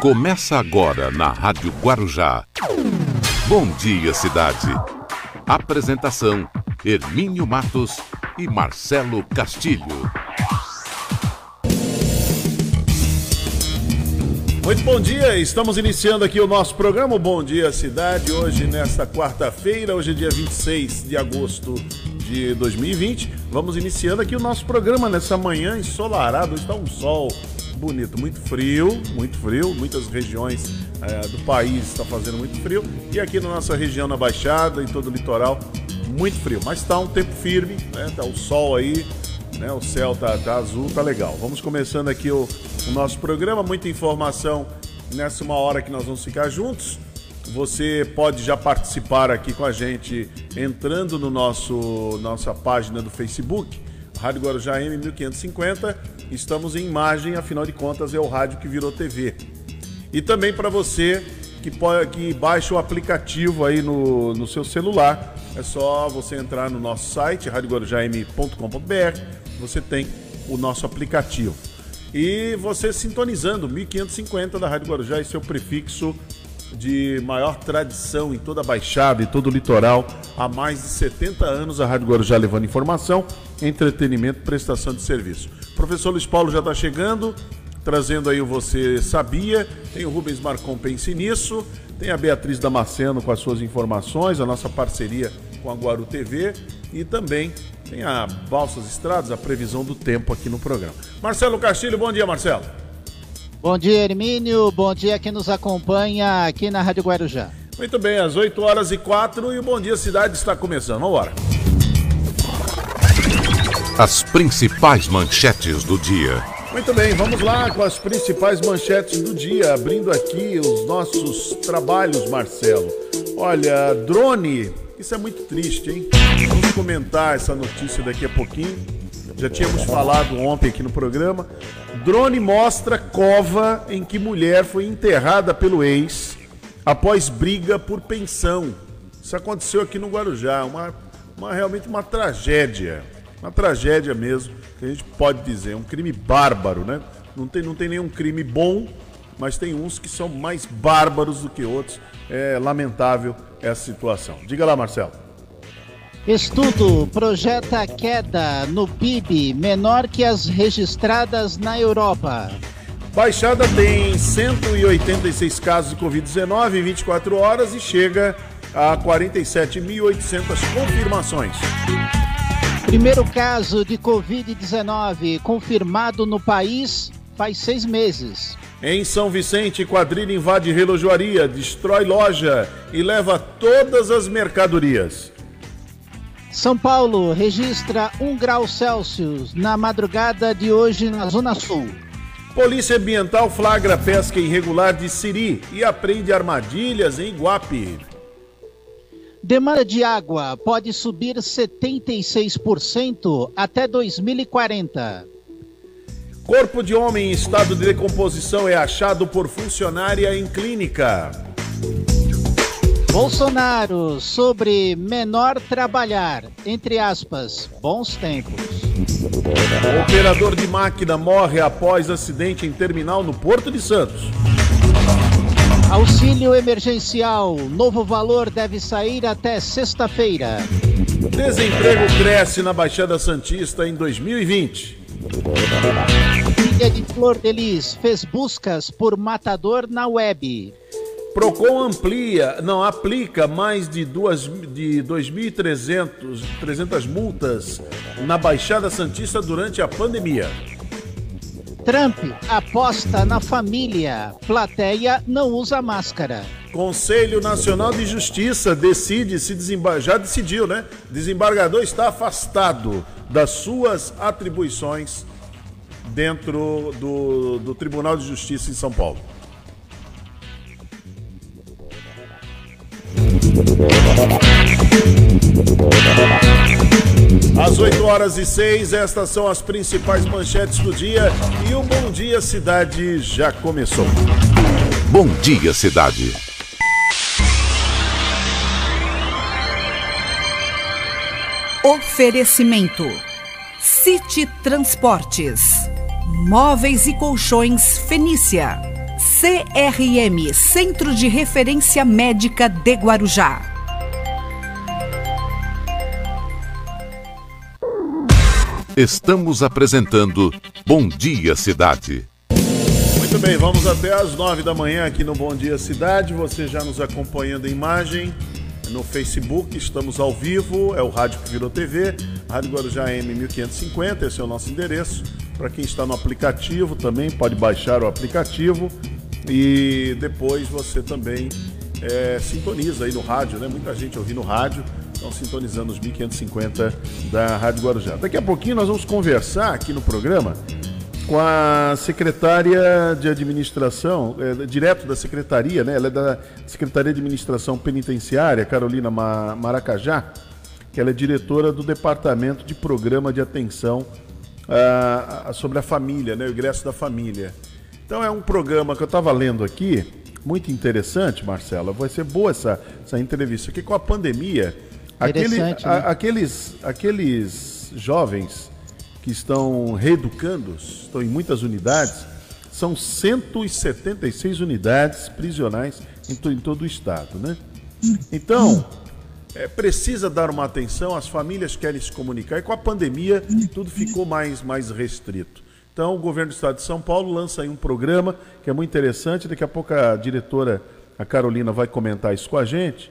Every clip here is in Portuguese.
Começa agora na Rádio Guarujá. Bom dia, cidade. Apresentação: Hermínio Matos e Marcelo Castilho. Muito bom dia, estamos iniciando aqui o nosso programa Bom Dia Cidade, hoje nesta quarta-feira, hoje é dia 26 de agosto de 2020. Vamos iniciando aqui o nosso programa nessa manhã ensolarada, está um sol bonito, muito frio, muito frio, muitas regiões é, do país está fazendo muito frio e aqui na nossa região na Baixada, em todo o litoral, muito frio, mas está um tempo firme, né? Tá o sol aí, né? O céu tá, tá azul, tá legal. Vamos começando aqui o, o nosso programa, muita informação nessa uma hora que nós vamos ficar juntos. Você pode já participar aqui com a gente entrando no nosso nossa página do Facebook, Rádio Guarujá M 1550. Estamos em imagem, afinal de contas é o rádio que virou TV. E também para você que, pode, que baixa o aplicativo aí no, no seu celular, é só você entrar no nosso site, radioguarujam.com.br, você tem o nosso aplicativo. E você sintonizando 1550 da Rádio Guarujá, esse é o prefixo de maior tradição em toda a Baixada e todo o litoral. Há mais de 70 anos a Rádio Guarujá levando informação, entretenimento, prestação de serviço. O professor Luiz Paulo já está chegando, trazendo aí o Você Sabia. Tem o Rubens Marcon Pense Nisso. Tem a Beatriz Damasceno com as suas informações, a nossa parceria com a Guaru TV. E também tem a Balsas Estradas, a previsão do tempo aqui no programa. Marcelo Castilho, bom dia, Marcelo. Bom dia, Hermínio. Bom dia quem nos acompanha aqui na Rádio Guarujá. Muito bem, às 8 horas e 4 e o Bom Dia Cidade está começando. Vamos embora. As principais manchetes do dia. Muito bem, vamos lá com as principais manchetes do dia, abrindo aqui os nossos trabalhos, Marcelo. Olha, drone, isso é muito triste, hein? Vamos comentar essa notícia daqui a pouquinho. Já tínhamos falado ontem aqui no programa. Drone mostra cova em que mulher foi enterrada pelo ex após briga por pensão. Isso aconteceu aqui no Guarujá, uma, uma realmente uma tragédia. Uma tragédia mesmo, que a gente pode dizer, um crime bárbaro, né? Não tem, não tem nenhum crime bom, mas tem uns que são mais bárbaros do que outros. É lamentável essa situação. Diga lá, Marcelo. Estudo projeta queda no PIB menor que as registradas na Europa. Baixada tem 186 casos de Covid-19 em 24 horas e chega a 47.800 confirmações. Primeiro caso de Covid-19 confirmado no país faz seis meses. Em São Vicente, quadrilha invade relojoaria, destrói loja e leva todas as mercadorias. São Paulo registra 1 grau Celsius na madrugada de hoje na Zona Sul. Polícia Ambiental flagra pesca irregular de siri e apreende armadilhas em Iguape. Demanda de água pode subir 76% até 2040. Corpo de homem em estado de decomposição é achado por funcionária em clínica. Bolsonaro sobre menor trabalhar, entre aspas, bons tempos. O operador de máquina morre após acidente em terminal no Porto de Santos. Auxílio emergencial, novo valor deve sair até sexta-feira. Desemprego cresce na Baixada Santista em 2020. Filha de Flor de Lis fez buscas por matador na web. Procon amplia, não aplica mais de, duas, de 2.300 300 multas na Baixada Santista durante a pandemia. Trump aposta na família. Plateia não usa máscara. Conselho Nacional de Justiça decide se desembargar, já decidiu, né? Desembargador está afastado das suas atribuições dentro do, do Tribunal de Justiça em São Paulo. Às 8 horas e 6, estas são as principais manchetes do dia e o Bom Dia Cidade já começou. Bom dia, cidade. Oferecimento: City Transportes, Móveis e Colchões Fenícia. CRM Centro de Referência Médica de Guarujá. Estamos apresentando Bom Dia Cidade. Muito bem, vamos até às nove da manhã aqui no Bom Dia Cidade. Você já nos acompanhando em imagem no Facebook, estamos ao vivo, é o rádio que virou TV, Rádio Guarujá M1550, esse é o nosso endereço. Para quem está no aplicativo também pode baixar o aplicativo e depois você também é, sintoniza aí no rádio, né? Muita gente ouvindo rádio, estão sintonizando os 1550 da Rádio Guarujá. Daqui a pouquinho nós vamos conversar aqui no programa com a secretária de administração, é, direto da secretaria, né? Ela é da Secretaria de Administração Penitenciária, Carolina Maracajá, que ela é diretora do Departamento de Programa de Atenção ah, sobre a Família, né? O ingresso da família. Então é um programa que eu estava lendo aqui, muito interessante, Marcela. Vai ser boa essa, essa entrevista, porque com a pandemia, aquele, né? a, aqueles, aqueles jovens que estão reeducando, estão em muitas unidades, são 176 unidades prisionais em, to, em todo o estado, né? Então, é, precisa dar uma atenção, as famílias querem se comunicar e com a pandemia tudo ficou mais, mais restrito. Então, o governo do estado de São Paulo lança aí um programa que é muito interessante. Daqui a pouco a diretora, a Carolina, vai comentar isso com a gente,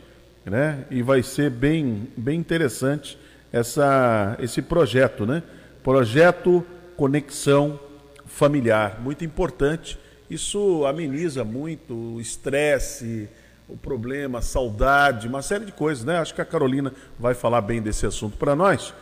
né? E vai ser bem, bem interessante essa, esse projeto, né? Projeto Conexão Familiar, muito importante. Isso ameniza muito o estresse, o problema, a saudade, uma série de coisas, né? Acho que a Carolina vai falar bem desse assunto para nós.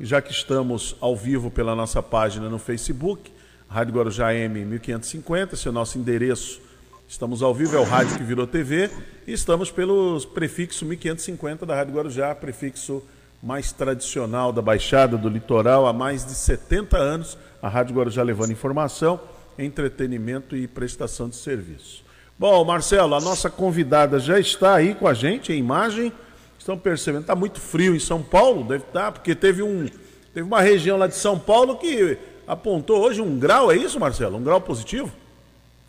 Já que estamos ao vivo pela nossa página no Facebook, Rádio Guarujá M 1550, esse é o nosso endereço. Estamos ao vivo, é o rádio que virou TV, e estamos pelo prefixo 1550 da Rádio Guarujá, prefixo mais tradicional da Baixada do Litoral há mais de 70 anos, a Rádio Guarujá levando informação, entretenimento e prestação de serviço. Bom, Marcelo, a nossa convidada já está aí com a gente em imagem. Estão percebendo, está muito frio em São Paulo, deve estar, tá, porque teve um teve uma região lá de São Paulo que apontou hoje um grau, é isso, Marcelo? Um grau positivo?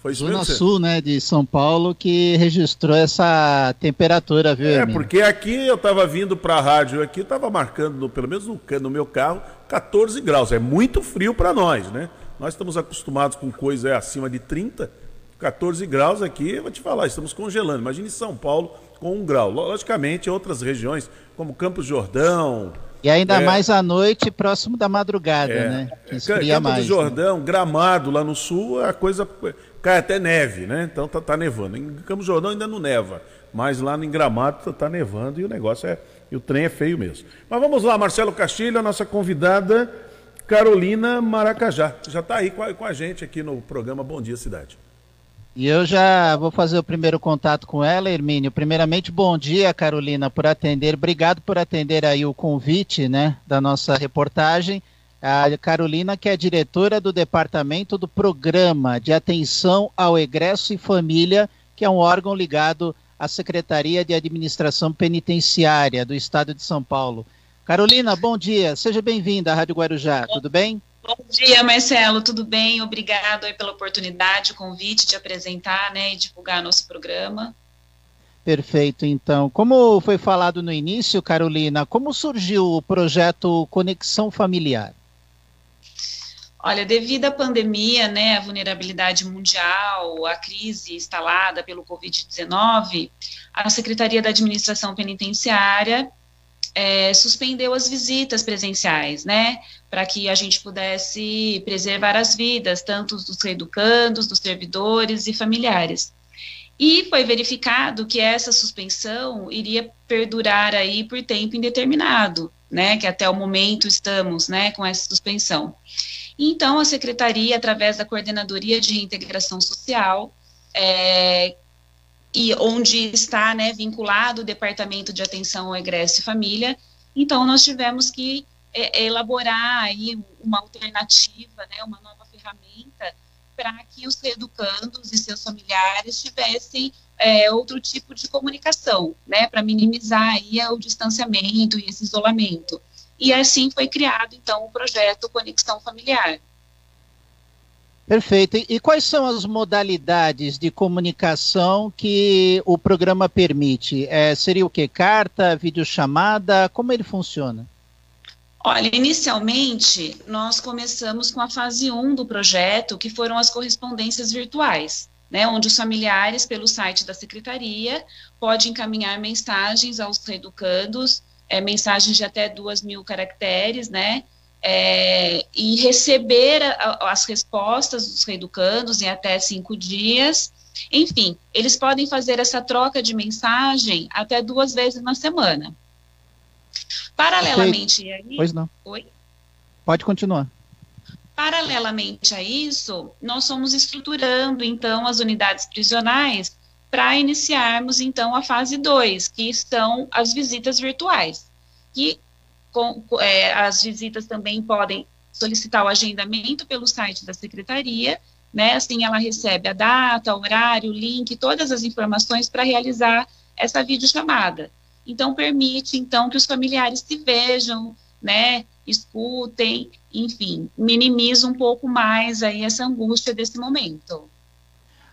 Foi isso Zona Sul, né, de São Paulo, que registrou essa temperatura, viu, É, Hermínio? porque aqui eu estava vindo para a rádio, aqui estava marcando, no, pelo menos no, no, meu carro, 14 graus. É muito frio para nós, né? Nós estamos acostumados com coisa é, acima de 30, 14 graus aqui, eu vou te falar, estamos congelando. Imagine São Paulo com um grau. Logicamente, outras regiões, como Campos Jordão, e ainda é, mais à noite, próximo da madrugada, é, né? Que esfria Campo mais. do Jordão, né? Gramado, lá no sul, a coisa cai até neve, né? Então tá, tá nevando. Em Campos Jordão ainda não neva, mas lá em Gramado tá, tá, nevando e o negócio é. E o trem é feio mesmo. Mas vamos lá, Marcelo Castilho, a nossa convidada, Carolina Maracajá. Já está aí com a, com a gente aqui no programa Bom Dia Cidade. E eu já vou fazer o primeiro contato com ela, Hermínio. Primeiramente, bom dia, Carolina, por atender. Obrigado por atender aí o convite, né, da nossa reportagem. A Carolina, que é diretora do Departamento do Programa de Atenção ao Egresso e Família, que é um órgão ligado à Secretaria de Administração Penitenciária do Estado de São Paulo. Carolina, bom dia. Seja bem-vinda à Rádio Guarujá. Tudo bem? Bom dia, Marcelo, tudo bem? Obrigado aí pela oportunidade, o convite de apresentar né, e divulgar nosso programa. Perfeito, então. Como foi falado no início, Carolina, como surgiu o projeto Conexão Familiar? Olha, devido à pandemia, né, a vulnerabilidade mundial, a crise instalada pelo Covid-19, a Secretaria da Administração Penitenciária é, suspendeu as visitas presenciais, né, para que a gente pudesse preservar as vidas, tanto dos reeducandos, dos servidores e familiares. E foi verificado que essa suspensão iria perdurar aí por tempo indeterminado, né, que até o momento estamos, né, com essa suspensão. Então, a Secretaria, através da Coordenadoria de Reintegração Social, é, e onde está né, vinculado o Departamento de Atenção ao Egresso e Família. Então, nós tivemos que é, elaborar aí uma alternativa, né, uma nova ferramenta para que os educandos e seus familiares tivessem é, outro tipo de comunicação, né, para minimizar aí o distanciamento e esse isolamento. E assim foi criado, então, o projeto Conexão Familiar. Perfeito. E quais são as modalidades de comunicação que o programa permite? É, seria o que? Carta, videochamada? Como ele funciona? Olha, inicialmente nós começamos com a fase 1 do projeto, que foram as correspondências virtuais, né, onde os familiares, pelo site da secretaria, podem encaminhar mensagens aos reeducandos, é, mensagens de até duas mil caracteres, né, é, e receber a, as respostas dos reeducandos em até cinco dias. Enfim, eles podem fazer essa troca de mensagem até duas vezes na semana. Paralelamente a isso. Pois não. Oi? Pode continuar. Paralelamente a isso, nós somos estruturando, então, as unidades prisionais para iniciarmos, então, a fase 2, que são as visitas virtuais. Que com, é, as visitas também podem solicitar o agendamento pelo site da secretaria, né? Assim ela recebe a data, o horário, o link, todas as informações para realizar essa videochamada. Então permite então que os familiares se vejam, né? Escutem, enfim, minimiza um pouco mais aí essa angústia desse momento.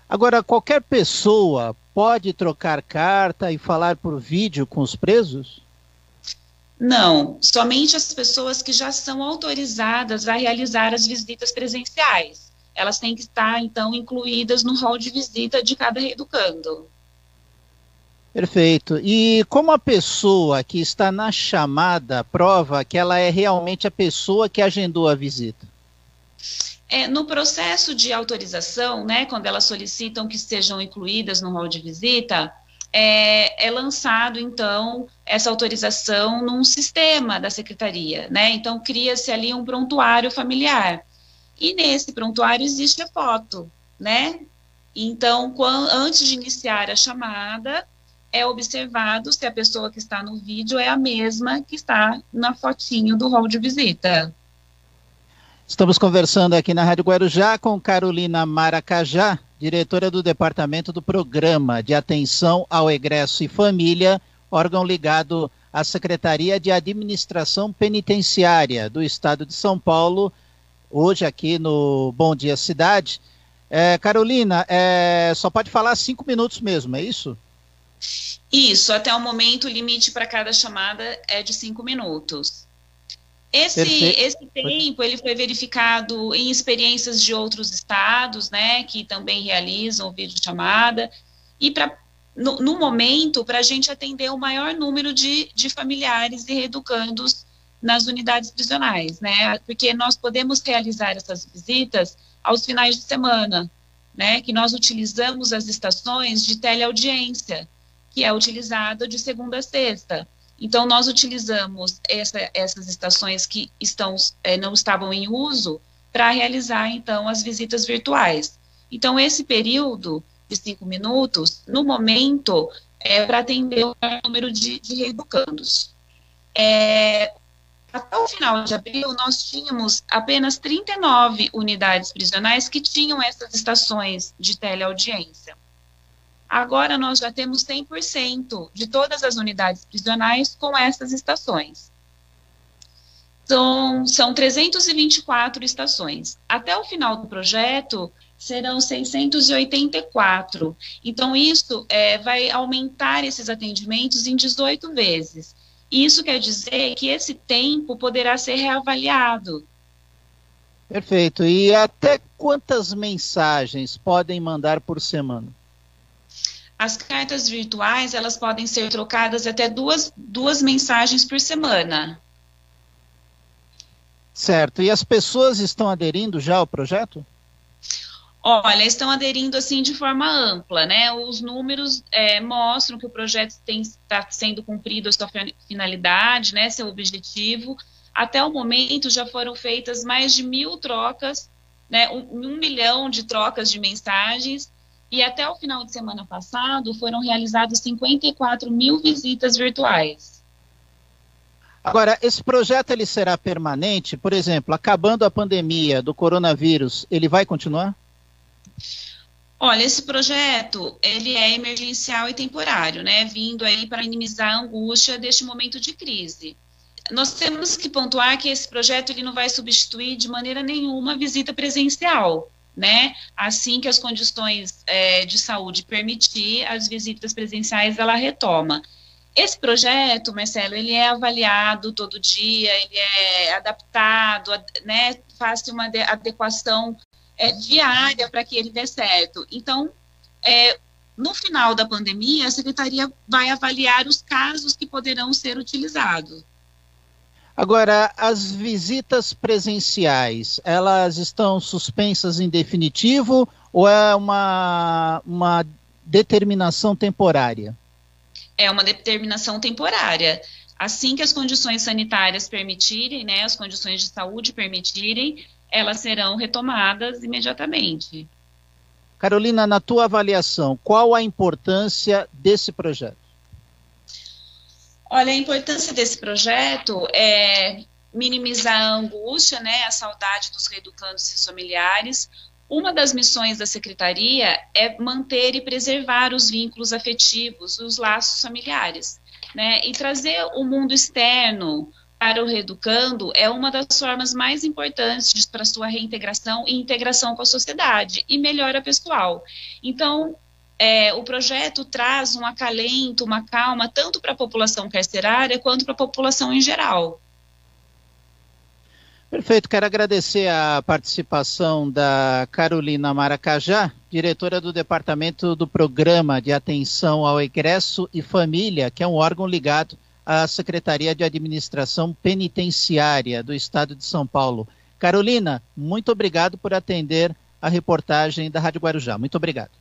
Agora, qualquer pessoa pode trocar carta e falar por vídeo com os presos? Não, somente as pessoas que já são autorizadas a realizar as visitas presenciais. Elas têm que estar, então, incluídas no rol de visita de cada reeducando. Perfeito. E como a pessoa que está na chamada prova que ela é realmente a pessoa que agendou a visita? É, no processo de autorização, né, quando elas solicitam que sejam incluídas no rol de visita, é, é, lançado, então, essa autorização num sistema da secretaria, né? Então, cria-se ali um prontuário familiar. E nesse prontuário existe a foto, né? Então, quando, antes de iniciar a chamada, é observado se a pessoa que está no vídeo é a mesma que está na fotinho do rol de visita. Estamos conversando aqui na Rádio Guarujá com Carolina Maracajá, diretora do Departamento do Programa de Atenção ao Egresso e Família, órgão ligado à Secretaria de Administração Penitenciária do Estado de São Paulo, hoje aqui no Bom Dia Cidade. É, Carolina, é, só pode falar cinco minutos mesmo, é isso? Isso, até o momento o limite para cada chamada é de cinco minutos. Esse, esse tempo ele foi verificado em experiências de outros estados, né, que também realizam videochamada, e para no, no, momento, para a gente atender o maior número de, de familiares e reeducandos nas unidades prisionais, né, porque nós podemos realizar essas visitas aos finais de semana, né, que nós utilizamos as estações de teleaudiência, que é utilizada de segunda a sexta. Então, nós utilizamos essa, essas estações que estão, é, não estavam em uso para realizar, então, as visitas virtuais. Então, esse período de cinco minutos, no momento, é para atender o número de, de reeducandos. É, até o final de abril, nós tínhamos apenas 39 unidades prisionais que tinham essas estações de teleaudiência. Agora nós já temos 100% de todas as unidades prisionais com essas estações. Então, são 324 estações. Até o final do projeto, serão 684. Então, isso é, vai aumentar esses atendimentos em 18 vezes. Isso quer dizer que esse tempo poderá ser reavaliado. Perfeito. E até quantas mensagens podem mandar por semana? As cartas virtuais, elas podem ser trocadas até duas, duas mensagens por semana. Certo. E as pessoas estão aderindo já ao projeto? Olha, estão aderindo assim de forma ampla, né? Os números é, mostram que o projeto está sendo cumprido a sua finalidade, né? Seu objetivo. Até o momento já foram feitas mais de mil trocas, né? Um, um milhão de trocas de mensagens e até o final de semana passado foram realizadas 54 mil visitas virtuais. Agora, esse projeto ele será permanente? Por exemplo, acabando a pandemia do coronavírus, ele vai continuar? Olha, esse projeto, ele é emergencial e temporário, né? Vindo aí para minimizar a angústia deste momento de crise. Nós temos que pontuar que esse projeto ele não vai substituir de maneira nenhuma a visita presencial né? Assim que as condições é, de saúde permitir, as visitas presenciais ela retoma. Esse projeto, Marcelo, ele é avaliado todo dia, ele é adaptado, né? Faz uma adequação é, diária para que ele dê certo. Então, é, no final da pandemia, a secretaria vai avaliar os casos que poderão ser utilizados. Agora, as visitas presenciais, elas estão suspensas em definitivo ou é uma, uma determinação temporária? É uma determinação temporária. Assim que as condições sanitárias permitirem, né, as condições de saúde permitirem, elas serão retomadas imediatamente. Carolina, na tua avaliação, qual a importância desse projeto? Olha, a importância desse projeto é minimizar a angústia, né, a saudade dos reeducandos e seus familiares. Uma das missões da secretaria é manter e preservar os vínculos afetivos, os laços familiares, né, e trazer o mundo externo para o reeducando é uma das formas mais importantes para sua reintegração e integração com a sociedade e melhora pessoal. Então, é, o projeto traz um acalento, uma calma, tanto para a população carcerária quanto para a população em geral. Perfeito, quero agradecer a participação da Carolina Maracajá, diretora do Departamento do Programa de Atenção ao Egresso e Família, que é um órgão ligado à Secretaria de Administração Penitenciária do Estado de São Paulo. Carolina, muito obrigado por atender a reportagem da Rádio Guarujá. Muito obrigado.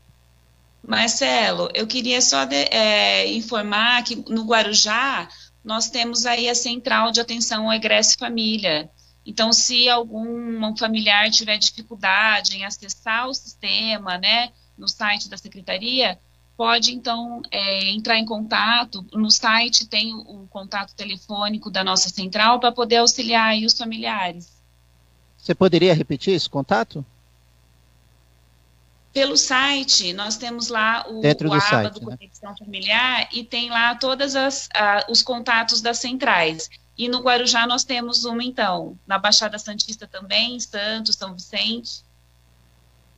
Marcelo, eu queria só de, é, informar que no Guarujá nós temos aí a central de atenção ao egresso família. Então, se algum familiar tiver dificuldade em acessar o sistema, né, no site da secretaria, pode então é, entrar em contato. No site tem o, o contato telefônico da nossa central para poder auxiliar os familiares. Você poderia repetir esse contato? Pelo site, nós temos lá o, Dentro o aba site, do né? Conexão Familiar e tem lá todos os contatos das centrais. E no Guarujá nós temos uma, então, na Baixada Santista também, Santos, São Vicente.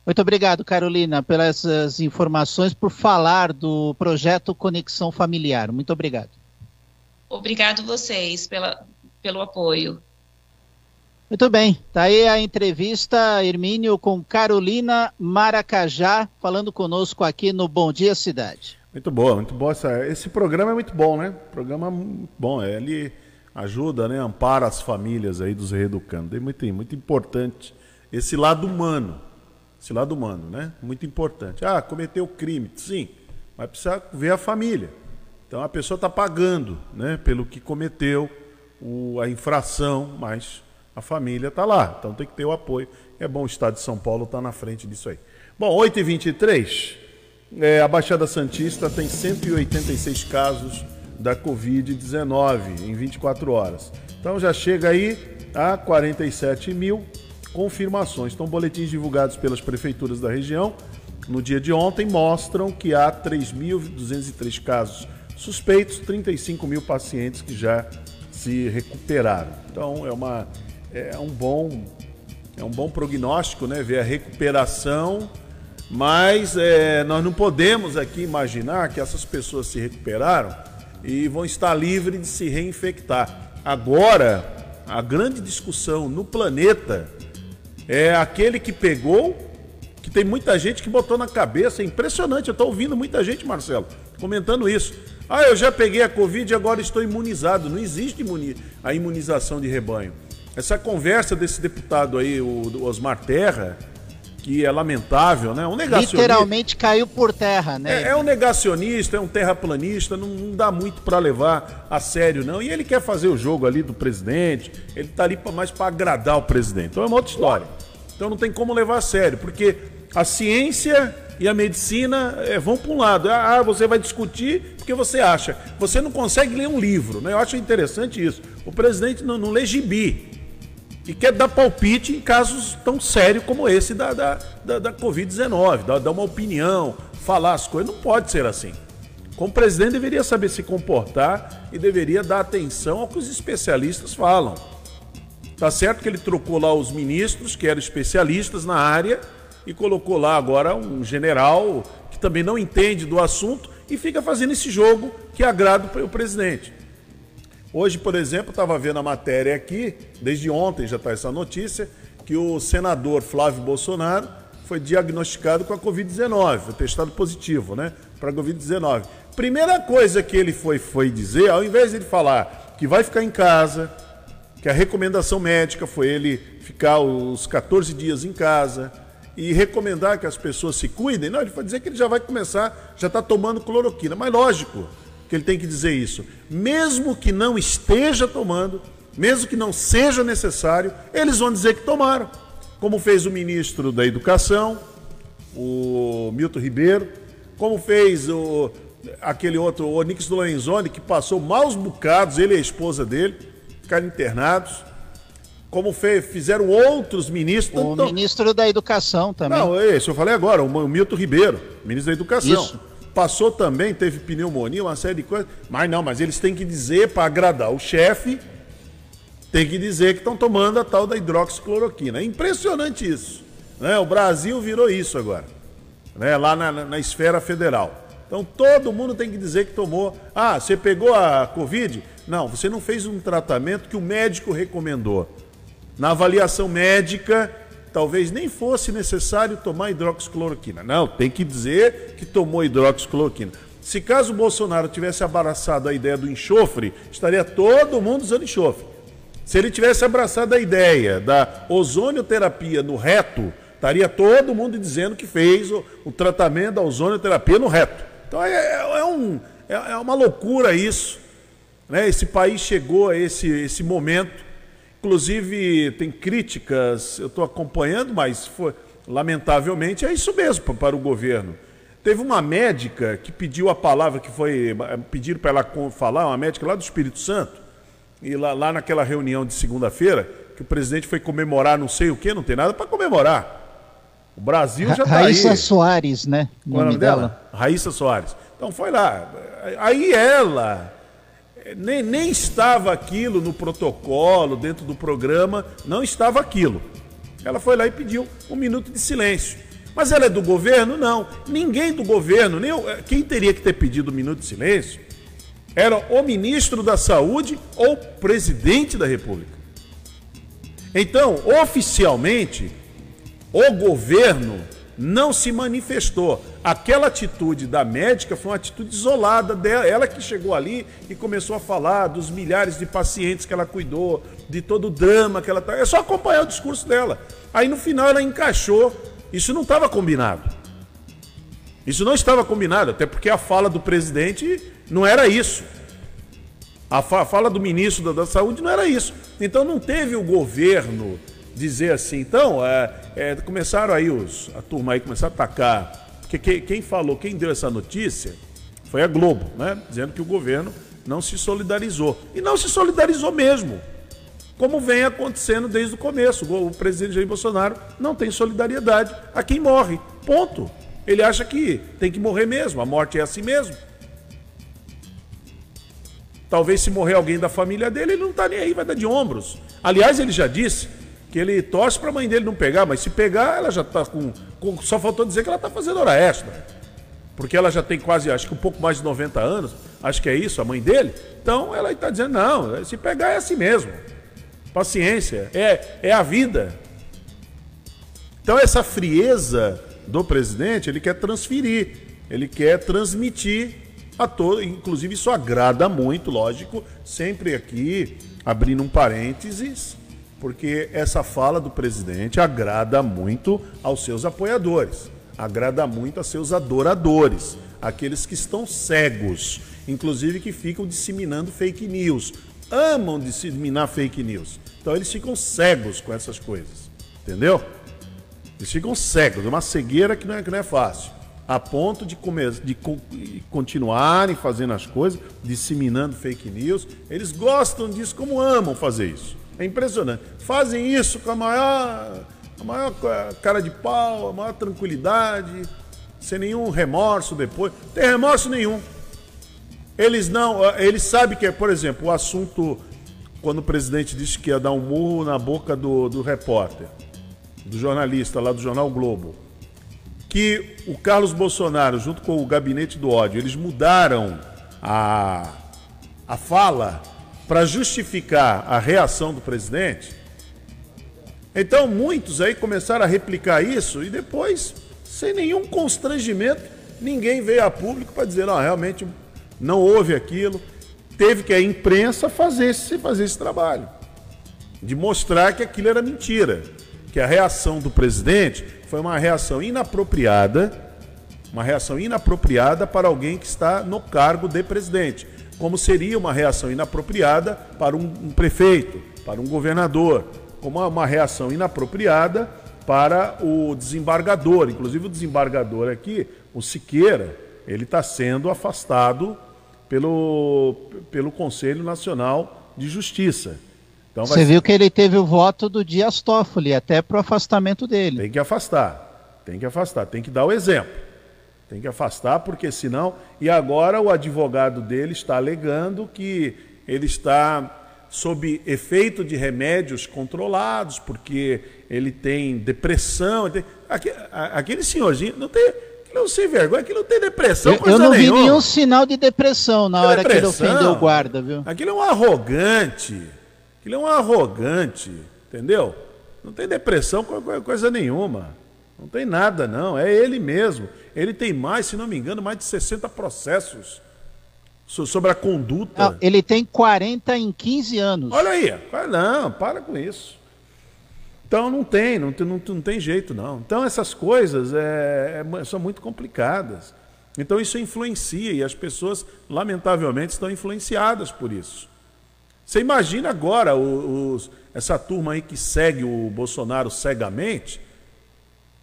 Muito obrigado, Carolina, pelas informações, por falar do projeto Conexão Familiar. Muito obrigado. Obrigado vocês pela, pelo apoio. Muito bem, tá aí a entrevista, Hermínio, com Carolina Maracajá, falando conosco aqui no Bom Dia Cidade. Muito boa, muito boa. Essa, esse programa é muito bom, né? Programa bom, é, ele ajuda, né? Ampara as famílias aí dos reeducandos. É muito, muito importante esse lado humano, esse lado humano, né? Muito importante. Ah, cometeu crime, sim, mas precisa ver a família. Então a pessoa está pagando, né? Pelo que cometeu o, a infração, mas a família está lá, então tem que ter o apoio. É bom o Estado de São Paulo estar tá na frente disso aí. Bom, 8h23, é, a Baixada Santista tem 186 casos da Covid-19 em 24 horas. Então já chega aí a 47 mil confirmações. Então, boletins divulgados pelas prefeituras da região no dia de ontem mostram que há 3.203 casos suspeitos, 35 mil pacientes que já se recuperaram. Então, é uma é um bom é um bom prognóstico, né? Ver a recuperação, mas é, nós não podemos aqui imaginar que essas pessoas se recuperaram e vão estar livres de se reinfectar. Agora, a grande discussão no planeta é aquele que pegou, que tem muita gente que botou na cabeça, é impressionante, eu estou ouvindo muita gente, Marcelo, comentando isso. Ah, eu já peguei a Covid e agora estou imunizado. Não existe a imunização de rebanho. Essa conversa desse deputado aí, o Osmar Terra, que é lamentável, né? Um negacionista. Literalmente caiu por terra, né? É, é um negacionista, é um terraplanista, não, não dá muito para levar a sério, não. E ele quer fazer o jogo ali do presidente, ele tá ali pra, mais para agradar o presidente. Então é uma outra história. Então não tem como levar a sério, porque a ciência e a medicina é, vão para um lado. Ah, ah, você vai discutir porque você acha. Você não consegue ler um livro, né? Eu acho interessante isso. O presidente não, não lê gibi e quer dar palpite em casos tão sérios como esse da, da, da, da Covid-19, dar, dar uma opinião, falar as coisas. Não pode ser assim. Como presidente, deveria saber se comportar e deveria dar atenção ao que os especialistas falam. Tá certo que ele trocou lá os ministros, que eram especialistas na área, e colocou lá agora um general que também não entende do assunto e fica fazendo esse jogo que agrada o presidente. Hoje, por exemplo, estava vendo a matéria aqui, desde ontem já está essa notícia, que o senador Flávio Bolsonaro foi diagnosticado com a Covid-19, foi testado positivo, né, para a Covid-19. Primeira coisa que ele foi, foi dizer, ao invés de ele falar que vai ficar em casa, que a recomendação médica foi ele ficar os 14 dias em casa e recomendar que as pessoas se cuidem, não, ele foi dizer que ele já vai começar, já está tomando cloroquina, mas lógico, que ele tem que dizer isso. Mesmo que não esteja tomando, mesmo que não seja necessário, eles vão dizer que tomaram. Como fez o ministro da Educação, o Milton Ribeiro, como fez o, aquele outro, o Onix do Lorenzoni, que passou maus bocados, ele e a esposa dele, ficaram internados. Como fez, fizeram outros ministros. O ministro da Educação também. Não, esse eu falei agora, o Milton Ribeiro, ministro da Educação. Isso passou também, teve pneumonia, uma série de coisas. Mas não, mas eles têm que dizer para agradar o chefe, tem que dizer que estão tomando a tal da hidroxicloroquina. É impressionante isso. Né? O Brasil virou isso agora, né? lá na, na, na esfera federal. Então todo mundo tem que dizer que tomou. Ah, você pegou a Covid? Não, você não fez um tratamento que o médico recomendou. Na avaliação médica, talvez nem fosse necessário tomar hidroxicloroquina. Não, tem que dizer que tomou hidroxicloroquina. Se caso o Bolsonaro tivesse abraçado a ideia do enxofre, estaria todo mundo usando enxofre. Se ele tivesse abraçado a ideia da ozonioterapia no reto, estaria todo mundo dizendo que fez o, o tratamento da ozonioterapia no reto. Então é, é, é um, é, é, uma loucura isso. Né? Esse país chegou a esse, esse momento Inclusive, tem críticas, eu estou acompanhando, mas foi, lamentavelmente é isso mesmo para o governo. Teve uma médica que pediu a palavra, que foi pedir para ela falar, uma médica lá do Espírito Santo, e lá, lá naquela reunião de segunda-feira, que o presidente foi comemorar não sei o que, não tem nada para comemorar. O Brasil já está aí. Raíssa Soares, né? O nome, nome dela? dela? Raíssa Soares. Então foi lá. Aí ela nem, nem estava aquilo no protocolo, dentro do programa, não estava aquilo. Ela foi lá e pediu um minuto de silêncio. Mas ela é do governo? Não. Ninguém do governo, nem quem teria que ter pedido um minuto de silêncio, era o ministro da Saúde ou o presidente da República. Então, oficialmente, o governo não se manifestou. Aquela atitude da médica foi uma atitude isolada dela, ela que chegou ali e começou a falar dos milhares de pacientes que ela cuidou, de todo o drama que ela tá. É só acompanhar o discurso dela. Aí no final ela encaixou. Isso não estava combinado. Isso não estava combinado, até porque a fala do presidente não era isso. A fala do ministro da, Saúde não era isso. Então não teve o governo dizer assim. Então, é, é, começaram aí os, a turma aí começaram a atacar. Porque quem, falou, quem deu essa notícia foi a Globo, né? Dizendo que o governo não se solidarizou. E não se solidarizou mesmo. Como vem acontecendo desde o começo. O presidente Jair Bolsonaro não tem solidariedade a quem morre. Ponto. Ele acha que tem que morrer mesmo. A morte é assim mesmo. Talvez se morrer alguém da família dele, ele não está nem aí, vai dar de ombros. Aliás, ele já disse que ele torce para a mãe dele não pegar, mas se pegar, ela já está com, com, Só faltou dizer que ela está fazendo hora extra. Porque ela já tem quase, acho que um pouco mais de 90 anos, acho que é isso, a mãe dele. Então ela está dizendo: não, se pegar é assim mesmo. Paciência, é, é a vida. Então essa frieza do presidente, ele quer transferir, ele quer transmitir a todo, inclusive isso agrada muito, lógico, sempre aqui abrindo um parênteses, porque essa fala do presidente agrada muito aos seus apoiadores, agrada muito a seus adoradores, aqueles que estão cegos, inclusive que ficam disseminando fake news, amam disseminar fake news. Então eles ficam cegos com essas coisas, entendeu? Eles ficam cegos, uma cegueira que não é, que não é fácil. A ponto de, de continuarem fazendo as coisas, disseminando fake news. Eles gostam disso, como amam fazer isso. É impressionante. Fazem isso com a maior, a maior cara de pau, a maior tranquilidade, sem nenhum remorso depois. Não tem remorso nenhum. Eles não, eles sabem que, por exemplo, o assunto quando o presidente disse que ia dar um murro na boca do, do repórter, do jornalista lá do jornal Globo, que o Carlos Bolsonaro, junto com o gabinete do ódio, eles mudaram a, a fala para justificar a reação do presidente. Então muitos aí começaram a replicar isso e depois, sem nenhum constrangimento, ninguém veio a público para dizer, não, realmente não houve aquilo. Teve que a imprensa fazer esse, fazer esse trabalho. De mostrar que aquilo era mentira. Que a reação do presidente foi uma reação inapropriada, uma reação inapropriada para alguém que está no cargo de presidente. Como seria uma reação inapropriada para um, um prefeito, para um governador, como uma reação inapropriada para o desembargador. Inclusive, o desembargador aqui, o Siqueira, ele está sendo afastado pelo, pelo Conselho Nacional de Justiça. Então Você viu que ele teve o voto do Dias Toffoli, até para o afastamento dele. Tem que afastar, tem que afastar, tem que dar o exemplo. Tem que afastar, porque senão. E agora o advogado dele está alegando que ele está sob efeito de remédios controlados, porque ele tem depressão. Ele tem... Aquele senhorzinho não tem. Não sei vergonha, que não tem depressão. Eu, eu não nenhuma. vi nenhum sinal de depressão na hora depressão. que ele ofendeu o guarda, viu? Aquilo é um arrogante. Aquilo é um arrogante, entendeu? Não tem depressão, coisa nenhuma. Não tem nada, não. É ele mesmo. Ele tem mais, se não me engano, mais de 60 processos sobre a conduta. Não, ele tem 40 em 15 anos. Olha aí, não, para com isso. Então não tem, não tem, não, não tem jeito não. Então essas coisas é, é, são muito complicadas. Então isso influencia e as pessoas, lamentavelmente, estão influenciadas por isso. Você imagina agora os, essa turma aí que segue o Bolsonaro cegamente,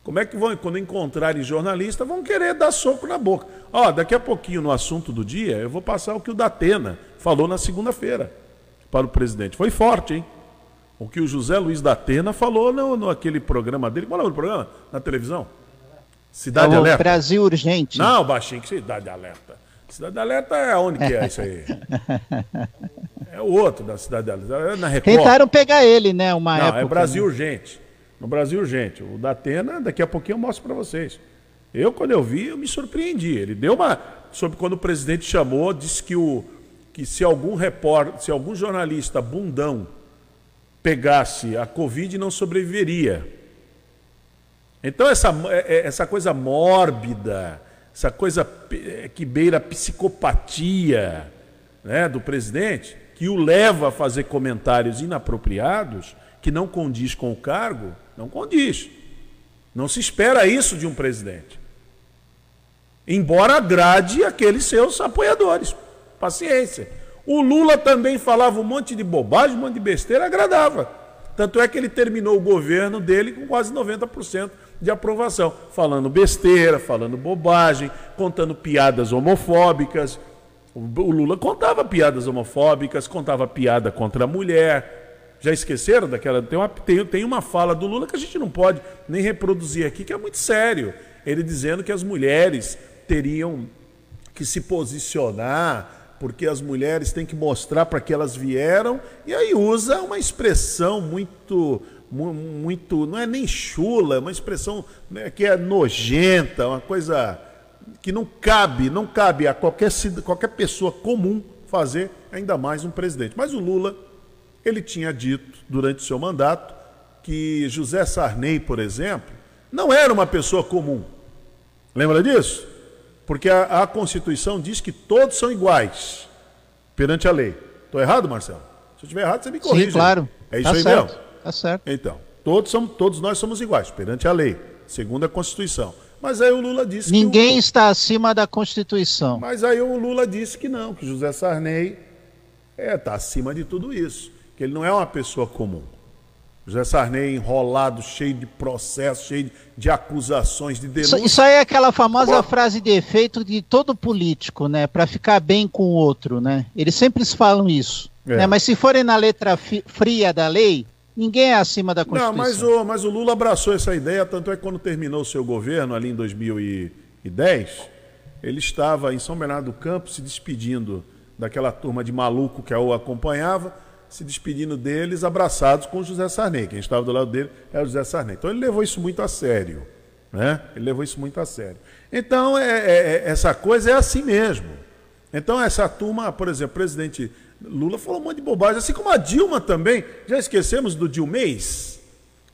como é que vão, quando encontrarem jornalista, vão querer dar soco na boca. Ó, daqui a pouquinho, no assunto do dia, eu vou passar o que o Datena falou na segunda-feira para o presidente. Foi forte, hein? O que o José Luiz Datena falou no, no aquele programa dele. Qual é o programa? Na televisão? Cidade é Alerta. Brasil Urgente. Não, baixinho, que Cidade Alerta. Cidade Alerta é onde que é isso aí? É o outro da Cidade Alerta. É na Record. Tentaram pegar ele, né? Uma Não, época, é Brasil né? Urgente. No Brasil, gente, o Datena, daqui a pouquinho eu mostro para vocês. Eu, quando eu vi, eu me surpreendi. Ele deu uma. Sobre quando o presidente chamou, disse que, o, que se algum repórter, se algum jornalista bundão pegasse a Covid, não sobreviveria. Então, essa, é, é, essa coisa mórbida, essa coisa que beira a psicopatia né, do presidente, que o leva a fazer comentários inapropriados, que não condiz com o cargo, não condiz. Não se espera isso de um presidente. Embora agrade aqueles seus apoiadores. Paciência. O Lula também falava um monte de bobagem, um monte de besteira, agradava. Tanto é que ele terminou o governo dele com quase 90% de aprovação, falando besteira, falando bobagem, contando piadas homofóbicas. O Lula contava piadas homofóbicas, contava piada contra a mulher, já esqueceram daquela. Tem uma, tem, tem uma fala do Lula que a gente não pode nem reproduzir aqui, que é muito sério. Ele dizendo que as mulheres teriam que se posicionar, porque as mulheres têm que mostrar para que elas vieram, e aí usa uma expressão muito. Muito, não é nem chula, é uma expressão né, que é nojenta, uma coisa que não cabe, não cabe a qualquer, qualquer pessoa comum fazer, ainda mais um presidente. Mas o Lula ele tinha dito durante seu mandato que José Sarney, por exemplo, não era uma pessoa comum. Lembra disso? Porque a, a Constituição diz que todos são iguais perante a lei. Estou errado, Marcelo? Se eu estiver errado, você me corrige. Sim, claro. É isso tá aí certo. mesmo? Tá certo. Então, todos, somos, todos nós somos iguais perante a lei, segundo a Constituição. Mas aí o Lula disse Ninguém o... está acima da Constituição. Mas aí o Lula disse que não, que José Sarney está é, tá acima de tudo isso que ele não é uma pessoa comum. José Sarney enrolado, cheio de processos, cheio de acusações, de denúncias. Isso, isso aí é aquela famosa frase de efeito de todo político, né? Para ficar bem com o outro, né? Eles sempre falam isso. É. Né? Mas se forem na letra fria da lei, ninguém é acima da Constituição. Não, mas o, mas o Lula abraçou essa ideia, tanto é que quando terminou o seu governo, ali em 2010, ele estava em São Bernardo do Campo se despedindo daquela turma de maluco que o acompanhava se despedindo deles, abraçados com José Sarney. Quem estava do lado dele era o José Sarney. Então ele levou isso muito a sério. Né? Ele levou isso muito a sério. Então, é, é, é, essa coisa é assim mesmo. Então, essa turma, por exemplo, o presidente Lula falou um monte de bobagem, assim como a Dilma também. Já esquecemos do Dilmês?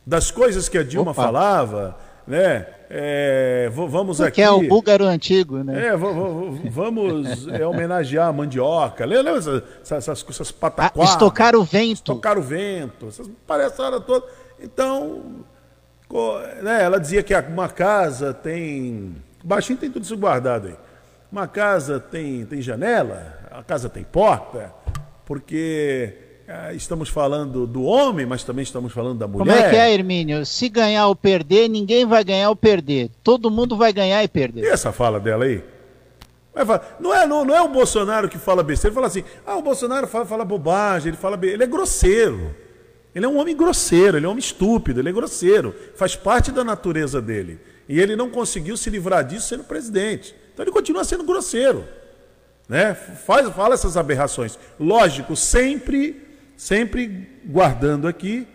Das coisas que a Dilma Opa. falava, né? É, vamos Porque aqui. é o búlgaro antigo, né? É, vamos é, homenagear a mandioca. Lembra essas, essas, essas Ah, pataquadas? estocar o vento. Tocar o vento, essas palhaçadas todas. Então, né, ela dizia que uma casa tem. Baixinho tem tudo isso guardado aí. Uma casa tem, tem janela, a casa tem porta, porque ah, estamos falando do homem, mas também estamos falando da mulher. Como é que é, Hermínio? Se ganhar ou perder, ninguém vai ganhar ou perder. Todo mundo vai ganhar e E perder. essa fala dela aí? Não é, não, não é o Bolsonaro que fala besteira, ele fala assim, ah, o Bolsonaro fala, fala bobagem, ele fala ele é grosseiro. Ele é um homem grosseiro, ele é um homem estúpido, ele é grosseiro. Faz parte da natureza dele. E ele não conseguiu se livrar disso sendo presidente. Então ele continua sendo grosseiro. Né? Faz, fala essas aberrações. Lógico, sempre, sempre guardando aqui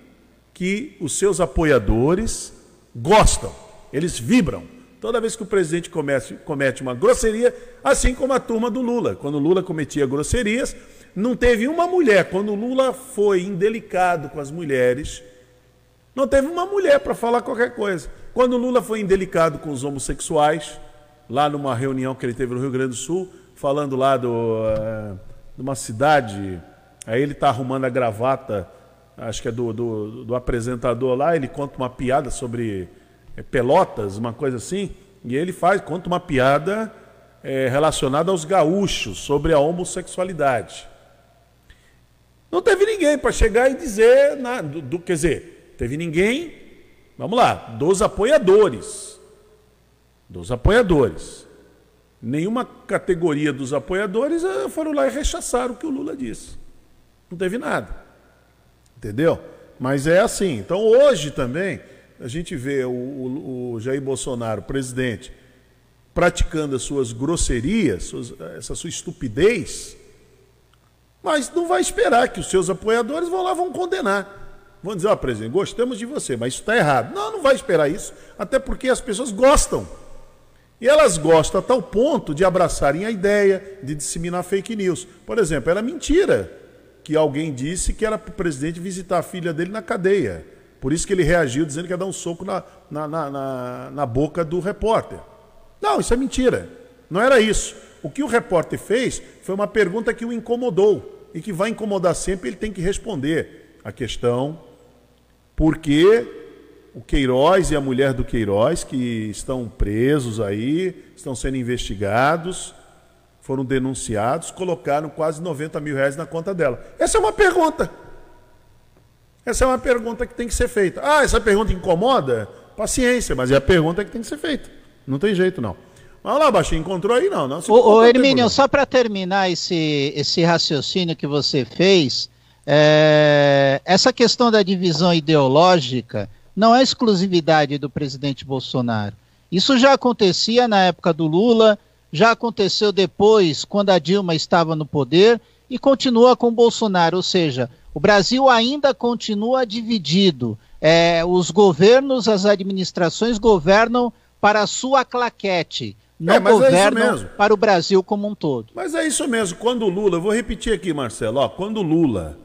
que os seus apoiadores gostam, eles vibram. Toda vez que o presidente comete, comete uma grosseria, assim como a turma do Lula. Quando Lula cometia grosserias, não teve uma mulher. Quando Lula foi indelicado com as mulheres, não teve uma mulher para falar qualquer coisa. Quando Lula foi indelicado com os homossexuais, lá numa reunião que ele teve no Rio Grande do Sul, falando lá do, eh, de uma cidade, aí ele está arrumando a gravata, acho que é do, do, do apresentador lá, ele conta uma piada sobre eh, pelotas, uma coisa assim, e ele faz, conta uma piada eh, relacionada aos gaúchos, sobre a homossexualidade. Não teve ninguém para chegar e dizer, na, do, do- quer dizer, teve ninguém, vamos lá, dos apoiadores. Dos apoiadores. Nenhuma categoria dos apoiadores eh, foram lá e rechaçaram o que o Lula disse. Não teve nada. Entendeu? Mas é assim. Então hoje também a gente vê o, o- o Jair Bolsonaro, presidente, praticando as suas grosserias, suas- essa sua estupidez, mas não vai esperar que os seus apoiadores vão lá vão condenar. Vão dizer, ó, presidente, gostamos de você, mas isso está errado. Não, não vai esperar isso, até porque as pessoas gostam. E elas gostam a tal ponto de abraçarem a ideia de disseminar fake news. Por exemplo, era mentira que alguém disse que era para o presidente visitar a filha dele na cadeia. Por isso que ele reagiu dizendo que ia dar um soco na, na, na, na, na boca do repórter. Não, isso é mentira. Não era isso. O que o repórter fez foi uma pergunta que o incomodou e que vai incomodar sempre, ele tem que responder a questão por que o Queiroz e a mulher do Queiroz, que estão presos aí, estão sendo investigados, foram denunciados, colocaram quase 90 mil reais na conta dela. Essa é uma pergunta. Essa é uma pergunta que tem que ser feita. Ah, essa pergunta incomoda? Paciência, mas é a pergunta que tem que ser feita. Não tem jeito, não. Vamos lá, Baixinho, encontrou aí? Não, não. Se Ô, Hermínio, só para terminar esse, esse raciocínio que você fez, é, essa questão da divisão ideológica não é exclusividade do presidente Bolsonaro. Isso já acontecia na época do Lula, já aconteceu depois, quando a Dilma estava no poder, e continua com o Bolsonaro. Ou seja, o Brasil ainda continua dividido. É, os governos, as administrações governam para a sua claquete, não É, é governam mesmo. para o Brasil como um todo. Mas é isso mesmo. Quando o Lula, vou repetir aqui, Marcelo, ó, quando o Lula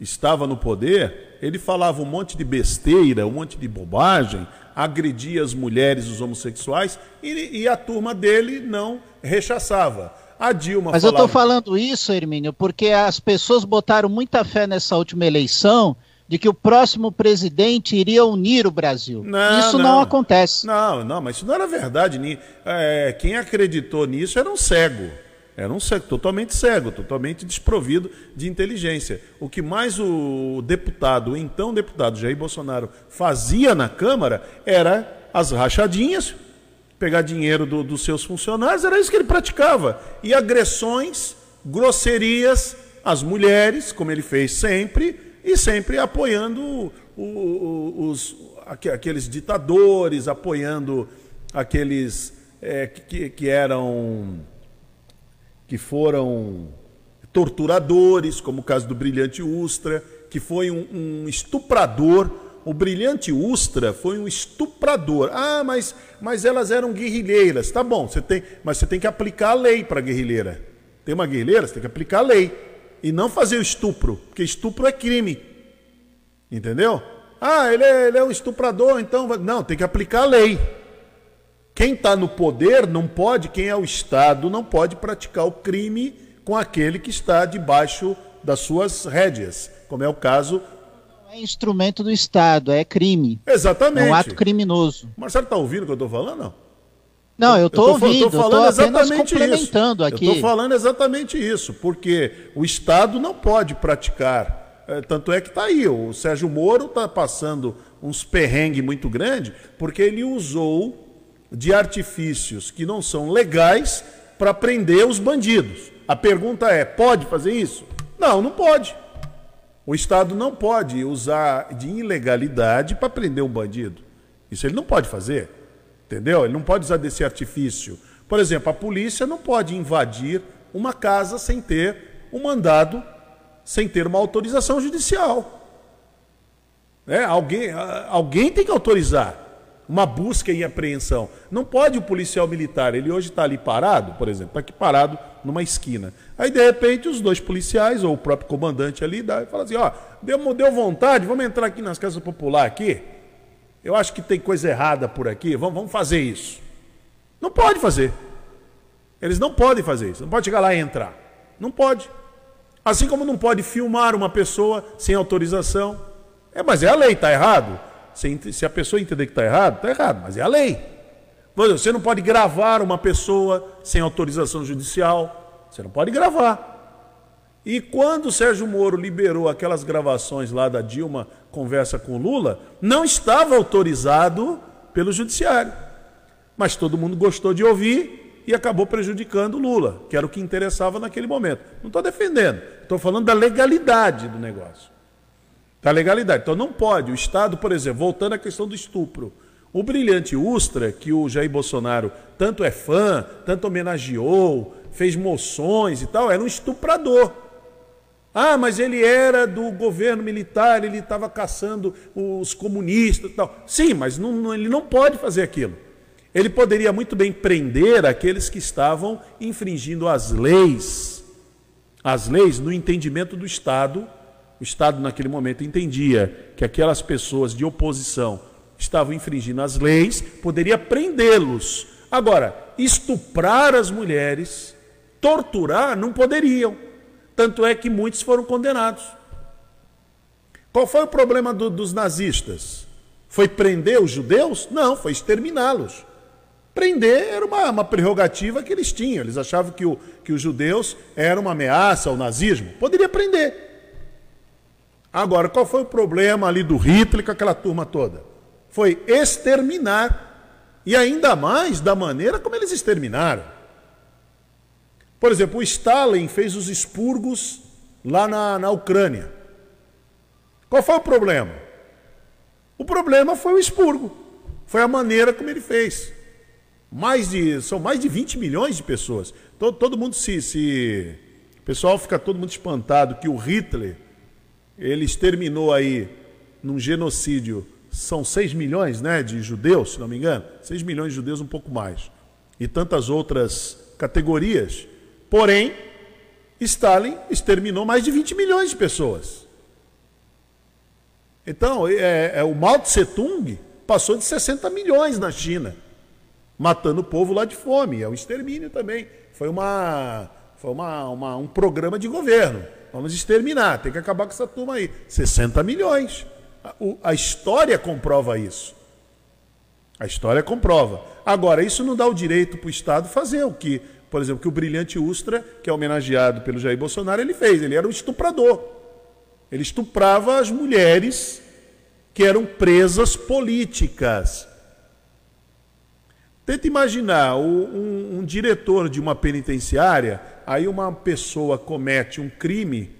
estava no poder, ele falava um monte de besteira, um monte de bobagem, agredia as mulheres, os homossexuais, e, e a turma dele não rechaçava. A Dilma Mas eu falava... estou falando isso, Hermínio, porque as pessoas botaram muita fé nessa última eleição de que o próximo presidente iria unir o Brasil. Não, isso não, não. acontece. Não, não, mas isso não era verdade. é, quem acreditou nisso era um cego. Era um cego, totalmente cego, totalmente desprovido de inteligência. O que mais o deputado, o então deputado Jair Bolsonaro, fazia na Câmara era as rachadinhas, pegar dinheiro do- dos seus funcionários, era isso que ele praticava. E agressões, grosserias às mulheres, como ele fez sempre, e sempre apoiando o- o- os, aque- aqueles ditadores, apoiando aqueles é, que, que eram que foram torturadores, como o caso do Brilhante Ustra, que foi um, um estuprador, O brilhante Ustra foi um estuprador. Ah, mas, mas elas eram guerrilheiras. Tá bom, você tem, mas você tem que aplicar a lei para guerrilheira. Tem uma guerrilheira, você tem que aplicar a lei. E não fazer o estupro, porque estupro é crime. Entendeu? Ah, ele é, ele é um estuprador, então. Não, tem que aplicar a lei. Quem está no poder não pode, quem é o Estado não pode praticar o crime com aquele que está debaixo das suas rédeas, como é o caso. É instrumento do Estado, é crime. Exatamente. É um ato criminoso. Marcelo está ouvindo o que eu estou falando? Não. Não, eu estou ouvindo, estou falando exatamente complementando isso. aqui. Eu estou falando exatamente isso, porque o Estado não pode praticar. É, tanto é que está aí, o Sérgio Moro está passando uns perrengues muito grande, porque ele usou de artifícios que não são legais para prender os bandidos. A pergunta é: pode fazer isso? Não, não pode. O Estado não pode usar de ilegalidade para prender um bandido. Isso ele não pode fazer. Entendeu? Ele não pode usar desse artifício. Por exemplo, a polícia não pode invadir uma casa sem ter um mandado, sem ter uma autorização judicial. É, alguém, alguém tem que autorizar uma busca e apreensão. Não pode o policial militar, ele hoje está ali parado, por exemplo, está aqui parado numa esquina. Aí, de repente, os dois policiais, ou o próprio comandante ali, dá, fala assim, ó, deu, deu vontade, vamos entrar aqui nas casas populares aqui. Eu acho que tem coisa errada por aqui, vamos, vamos fazer isso. Não pode fazer. Eles não podem fazer isso. Não pode chegar lá e entrar. Não pode. Assim como não pode filmar uma pessoa sem autorização. É, mas é a lei, está errado. Se a pessoa entender que está errado, está errado, mas é a lei. Você não pode gravar uma pessoa sem autorização judicial. Você não pode gravar. E quando o Sérgio Moro liberou aquelas gravações lá da Dilma conversa com Lula, não estava autorizado pelo judiciário. Mas todo mundo gostou de ouvir e acabou prejudicando Lula, que era o que interessava naquele momento. Não estou defendendo, estou falando da legalidade do negócio. Da legalidade. Então não pode. O Estado, por exemplo, voltando à questão do estupro. O brilhante Ustra, que o Jair Bolsonaro tanto é fã, tanto homenageou, fez moções e tal, era um estuprador. Ah, mas ele era do governo militar, ele estava caçando os comunistas e tal. Sim, mas não, não, ele não pode fazer aquilo. Ele poderia muito bem prender aqueles que estavam infringindo as leis. As leis no entendimento do Estado o Estado, naquele momento, entendia que aquelas pessoas de oposição estavam infringindo as leis, poderia prendê-los. Agora, estuprar as mulheres, torturar, não poderiam. Tanto é que muitos foram condenados. Qual foi o problema do, dos nazistas? Foi prender os judeus? Não, foi exterminá-los. Prender era uma, uma, prerrogativa que eles tinham. Eles achavam que, o, que os judeus eram uma ameaça ao nazismo. Poderia prender. Agora, qual foi o problema ali do Hitler com aquela turma toda? Foi exterminar. E ainda mais da maneira como eles exterminaram. Por exemplo, o Stalin fez os expurgos lá na, na Ucrânia. Qual foi o problema? O problema foi o expurgo. Foi a maneira como ele fez. Mais de, são mais de 20 milhões de pessoas. Todo, todo mundo se, se. O pessoal fica todo mundo espantado que o Hitler ele exterminou aí, num genocídio, são 6 milhões né, de judeus, se não me engano, 6 milhões de judeus, um pouco mais, e tantas outras categorias. Porém, Stalin exterminou mais de 20 milhões de pessoas. Então, é, é, o Mao Tse Tung passou de 60 milhões na China, matando o povo lá de fome. É um extermínio também. Foi, uma, foi uma, uma um programa de governo. Vamos exterminar, tem que acabar com essa turma aí. 60 milhões. A, a história comprova isso. A história comprova. Agora, isso não dá o direito para o Estado fazer o que, por exemplo, que o brilhante Ustra, que é homenageado pelo Jair Bolsonaro, ele fez. Ele era um estuprador. Ele estuprava as mulheres que eram presas políticas. Tenta imaginar um, um, diretor de uma penitenciária, aí uma pessoa comete um crime,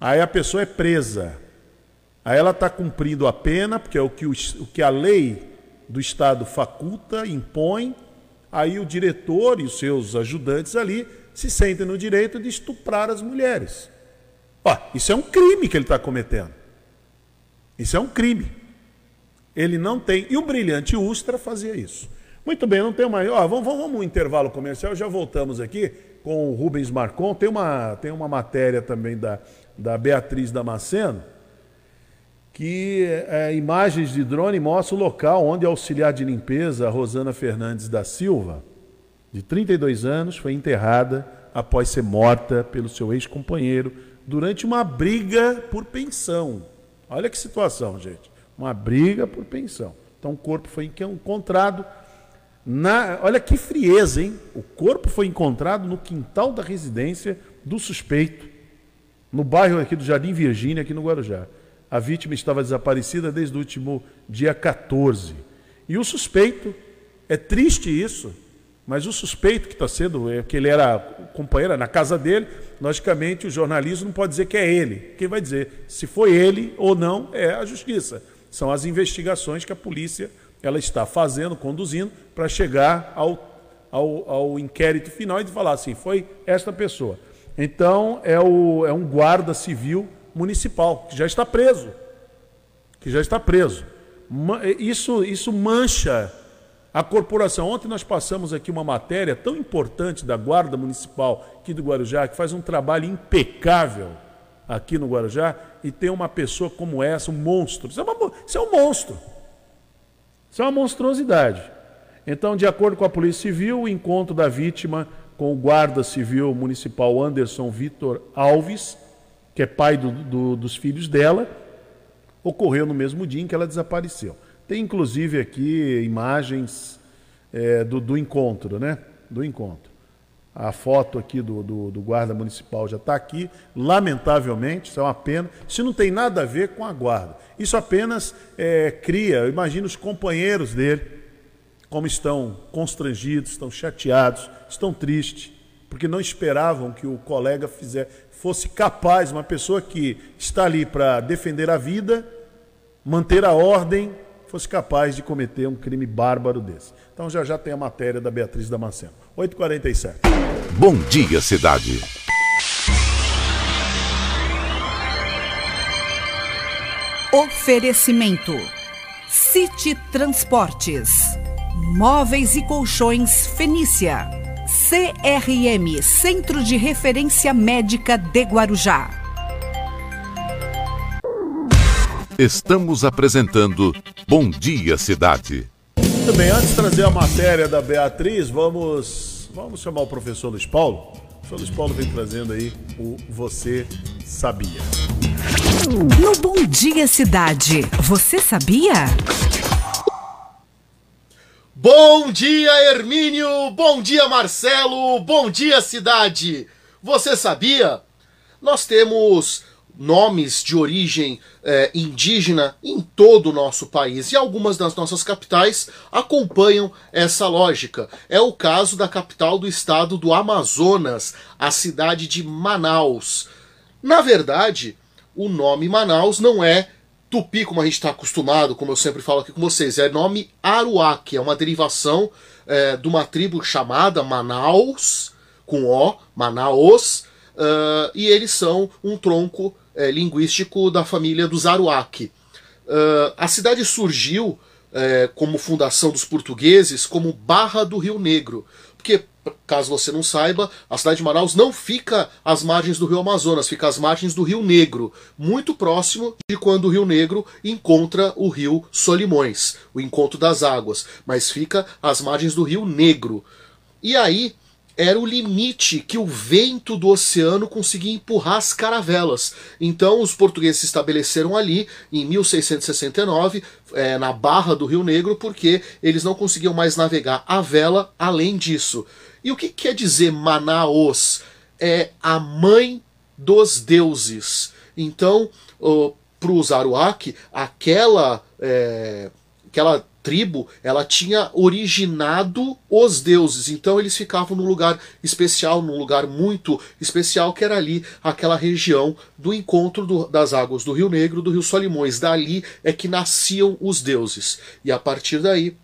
aí a pessoa é presa. Aí ela está cumprindo a pena, porque é o que, o, o que a lei do Estado faculta, impõe, aí o diretor e os seus ajudantes ali se sentem no direito de estuprar as mulheres. Ó, isso é um crime que ele está cometendo. Isso é um crime. Ele não tem. E o brilhante Ustra fazia isso. Muito bem, não tem mais. Ó, vamos, vamos, vamos um intervalo comercial, já voltamos aqui com o Rubens Marcon. Tem uma, tem uma matéria também da, da Beatriz Damasceno, que é, imagens de drone mostram o local onde a auxiliar de limpeza, Rosana Fernandes da Silva, de 32 anos, foi enterrada após ser morta pelo seu ex-companheiro durante uma briga por pensão. Olha que situação, gente. Uma briga por pensão. Então o corpo foi encontrado na, olha que frieza, hein? O corpo foi encontrado no quintal da residência do suspeito, no bairro aqui do Jardim Virgínia, aqui no Guarujá. A vítima estava desaparecida desde o último dia 14. E o suspeito, é triste isso, mas o suspeito que está sendo, é que ele era companheiro na casa dele, logicamente o jornalismo não pode dizer que é ele. Quem vai dizer se foi ele ou não é a justiça. São as investigações que a polícia ela está fazendo, conduzindo, para chegar ao, ao, ao, inquérito final e falar assim, foi esta pessoa. Então, é, o, é um guarda civil municipal, que já está preso. Que já está preso. Isso, isso mancha a corporação. Ontem nós passamos aqui uma matéria tão importante da Guarda Municipal aqui do Guarujá, que faz um trabalho impecável aqui no Guarujá, e tem uma pessoa como essa, um monstro. Isso é, uma, isso é um monstro. Isso é uma monstruosidade. Então, de acordo com a Polícia Civil, o encontro da vítima com o guarda civil municipal Anderson Vitor Alves, que é pai do, do, dos filhos dela, ocorreu no mesmo dia em que ela desapareceu. Tem inclusive aqui imagens é, do, do encontro, né? Do encontro. A foto aqui do, do, do guarda municipal já está aqui. Lamentavelmente, isso é uma pena. Isso não tem nada a ver com a guarda. Isso apenas é, cria, imagina os companheiros dele, como estão constrangidos, estão chateados, estão tristes, porque não esperavam que o colega fizer, fosse capaz, uma pessoa que está ali para defender a vida, manter a ordem, fosse capaz de cometer um crime bárbaro desse. Então já já tem a matéria da Beatriz Damasceno. 8h47. Bom dia, cidade. Oferecimento: City Transportes, Móveis e Colchões Fenícia, CRM Centro de Referência Médica de Guarujá. Estamos apresentando Bom Dia Cidade. Muito bem, antes de trazer a matéria da Beatriz, vamos, vamos chamar o professor Luiz Paulo. O professor Luiz Paulo vem trazendo aí o Você Sabia. No Bom Dia Cidade, você sabia? Bom dia, Hermínio! Bom dia, Marcelo! Bom dia, cidade! Você sabia? Nós temos nomes de origem é, indígena em todo o nosso país e algumas das nossas capitais acompanham essa lógica. É o caso da capital do estado do Amazonas, a cidade de Manaus. Na verdade, o nome Manaus não é tupi como a gente está acostumado, como eu sempre falo aqui com vocês, é nome Aruac, é uma derivação é, de uma tribo chamada Manaus, com O, Manaus, uh, e eles são um tronco é, linguístico da família dos Aruac. Uh, a cidade surgiu é, como fundação dos portugueses como Barra do Rio Negro, porque, caso você não saiba, a cidade de Manaus não fica às margens do rio Amazonas, fica às margens do Rio Negro, muito próximo de quando o Rio Negro encontra o rio Solimões, o encontro das águas, mas fica às margens do Rio Negro. E aí, era o limite que o vento do oceano conseguia empurrar as caravelas. Então os portugueses se estabeleceram ali em 1669, é, na barra do Rio Negro, porque eles não conseguiam mais navegar a vela além disso. E o que quer dizer Manaus? É a mãe dos deuses. Então, para os Aruac, aquela, é, aquela tribo, ela tinha originado os deuses. Então eles ficavam num lugar especial, num lugar muito especial, que era ali aquela região do encontro do, das águas do Rio Negro, do Rio Solimões. Dali é que nasciam os deuses. E a partir daí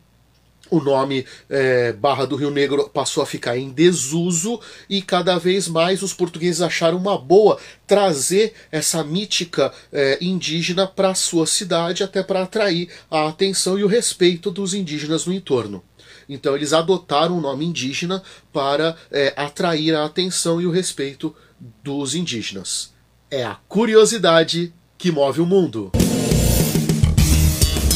o nome é, Barra do Rio Negro passou a ficar em desuso e cada vez mais os portugueses acharam uma boa trazer essa mítica é, indígena para a sua cidade, até para atrair a atenção e o respeito dos indígenas no entorno. Então eles adotaram o nome indígena para é, atrair a atenção e o respeito dos indígenas. É a curiosidade que move o mundo.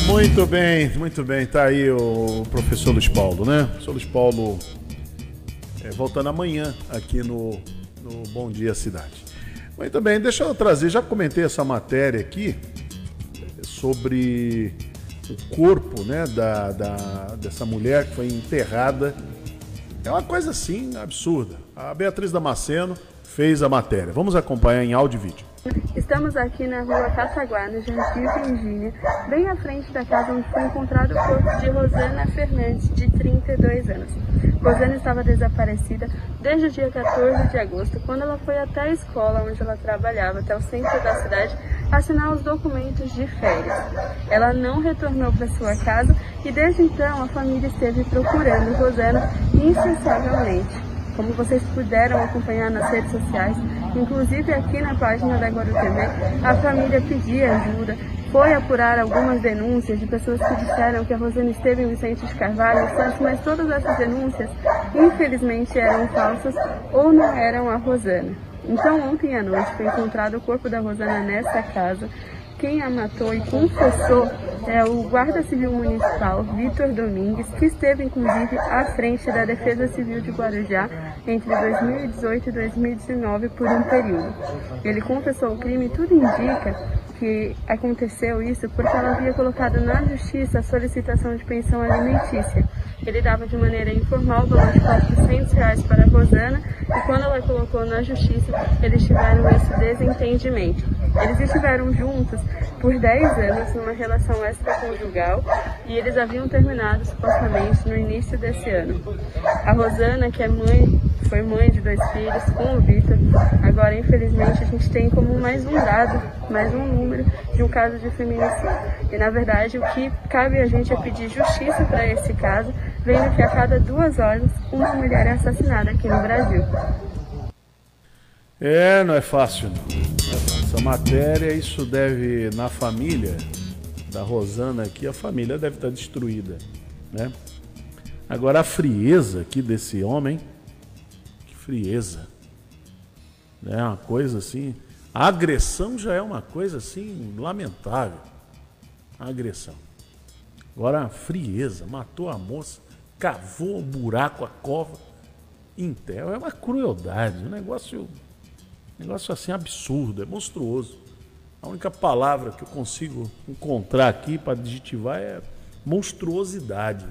Muito bem, muito bem. Tá aí o professor Luiz Paulo, né? O professor Luiz Paulo é, voltando amanhã aqui no, no Bom Dia Cidade. Muito bem, deixa eu trazer, já comentei essa matéria aqui sobre o corpo né, da, da, dessa mulher que foi enterrada. É uma coisa assim absurda. A Beatriz Damasceno fez a matéria. Vamos acompanhar em áudio e vídeo. Estamos aqui na rua Caçaguá, no Gentil, Virgínia, bem à frente da casa onde foi encontrado o corpo de Rosana Fernandes, de 32 anos. Rosana estava desaparecida desde o dia 14 de agosto, quando ela foi até a escola onde ela trabalhava, até o centro da cidade, assinar os documentos de férias. Ela não retornou para sua casa e desde então a família esteve procurando Rosana incessantemente. Como vocês puderam acompanhar nas redes sociais, inclusive aqui na página da Guaru TV, a família pedia ajuda, foi apurar algumas denúncias de pessoas que disseram que a Rosana esteve em Vicente de Carvalho, mas todas essas denúncias, infelizmente, eram falsas ou não eram a Rosana. Então, ontem à noite foi encontrado o corpo da Rosana nessa casa quem a matou e confessou é o Guarda Civil Municipal, Vitor Domingues, que esteve inclusive à frente da Defesa Civil de Guarujá entre 2018 e 2019 por um período. Ele confessou o crime e tudo indica que aconteceu isso porque ela havia colocado na justiça a solicitação de pensão alimentícia. Ele dava de maneira informal o valor de 400 reais para a Rosana e quando ela colocou na justiça, eles tiveram esse desentendimento. Eles estiveram juntos por 10 anos numa relação extraconjugal e eles haviam terminado supostamente no início desse ano. A Rosana, que é mãe, foi mãe de dois filhos com o Vitor, agora infelizmente a gente tem como mais um dado, mais um número de um caso de feminicídio. E na verdade o que cabe a gente é pedir justiça para esse caso, vendo que a cada duas horas uma mulher é assassinada aqui no Brasil. É, não é fácil não. Essa matéria, isso deve, na família da Rosana aqui, a família deve estar destruída, né? Agora a frieza aqui desse homem, que frieza, né? Uma coisa assim, a agressão já é uma coisa assim lamentável, a agressão. Agora a frieza, matou a moça, cavou o buraco, a cova, enterra, é uma crueldade, um negócio Negócio assim absurdo, é monstruoso. A única palavra que eu consigo encontrar aqui para adjetivar é monstruosidade.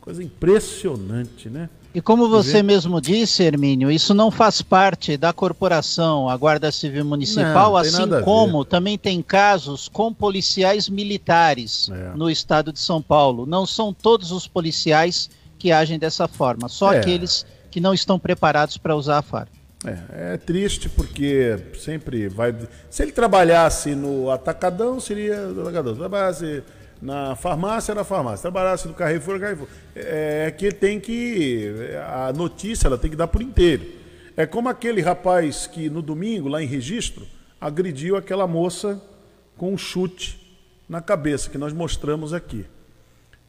Coisa impressionante, né? E como você mesmo disse, Hermínio, isso não faz parte da corporação, a Guarda Civil Municipal, não, assim como também tem casos com policiais militares é. no estado de São Paulo. Não são todos os policiais que agem dessa forma, só é. aqueles que não estão preparados para usar a farda. É, é, triste porque sempre vai. Se ele trabalhasse no atacadão, seria atacadão. Se trabalhasse na farmácia, era farmácia. Se trabalhasse no Carrefour, Carrefour. É, é que tem que. A notícia ela tem que dar por inteiro. É como aquele rapaz que no domingo, lá em registro, agrediu aquela moça com um chute na cabeça, que nós mostramos aqui.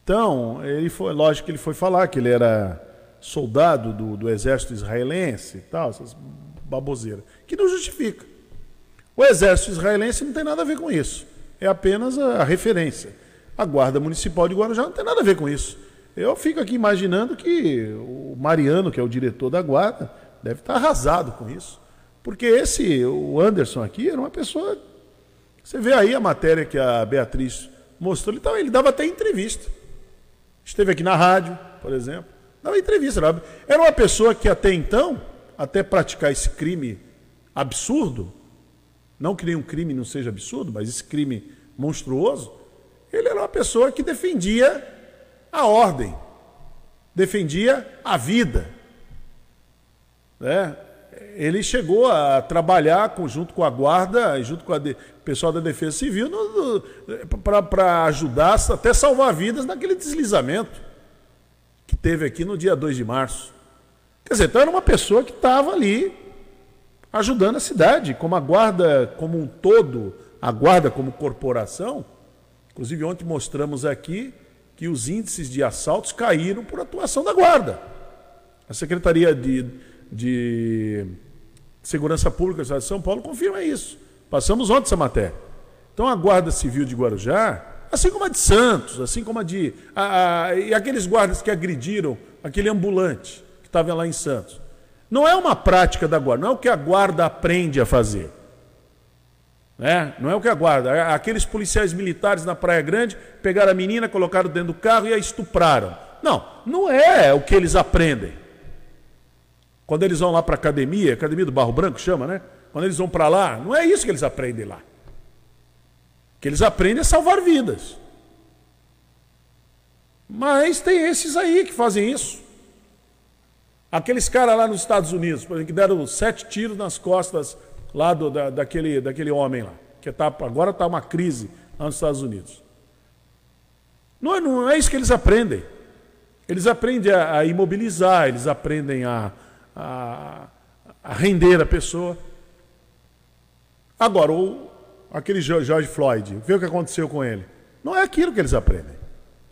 Então, ele foi, lógico que ele foi falar que ele era soldado do, do exército israelense e tal, essas baboseiras, que não justifica. O exército israelense não tem nada a ver com isso. É apenas a, a referência. A Guarda Municipal de Guarujá não tem nada a ver com isso. Eu fico aqui imaginando que o Mariano, que é o diretor da guarda, deve estar arrasado com isso. Porque esse, o Anderson aqui, era uma pessoa. Você vê aí a matéria que a Beatriz mostrou, ele, ele dava até entrevista. Esteve aqui na rádio, por exemplo. Dava entrevista. Era uma pessoa que até então, até praticar esse crime absurdo, não que nenhum crime não seja absurdo, mas esse crime monstruoso, ele era uma pessoa que defendia a ordem, defendia a vida. Né? Ele chegou a trabalhar junto com a guarda, junto com o pessoal da Defesa Civil, para ajudar, até salvar vidas naquele deslizamento. teve aqui no dia 2 de março. Quer dizer, então era uma pessoa que estava ali ajudando a cidade, como a guarda como um todo, a guarda como corporação. Inclusive, ontem mostramos aqui que os índices de assaltos caíram por atuação da guarda. A Secretaria de, de Segurança Pública do Estado de São Paulo confirma isso. Passamos ontem essa matéria. Então, a Guarda Civil de Guarujá, assim como a de Santos, assim como a de. A, a, e aqueles guardas que agrediram aquele ambulante que estava lá em Santos. Não é uma prática da guarda, não é o que a guarda aprende a fazer. Né? Não é o que a guarda. Aqueles policiais militares na Praia Grande pegaram a menina, colocaram dentro do carro e a estupraram. Não, não é o que eles aprendem. Quando eles vão lá para a academia, academia do Barro Branco chama, né? Quando eles vão para lá, não é isso que eles aprendem lá. O que eles aprendem é salvar vidas. Mas tem esses aí que fazem isso. Aqueles caras lá nos Estados Unidos, por exemplo, que deram sete tiros nas costas lá do, da, daquele, daquele homem lá, que tá, agora está uma crise lá nos Estados Unidos. Não é, não é isso que eles aprendem. Eles aprendem a, a imobilizar, eles aprendem a, a, a, render a pessoa. Agora, o, aquele George Floyd, vê o que aconteceu com ele. Não é aquilo que eles aprendem.